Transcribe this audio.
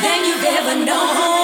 than you've ever known.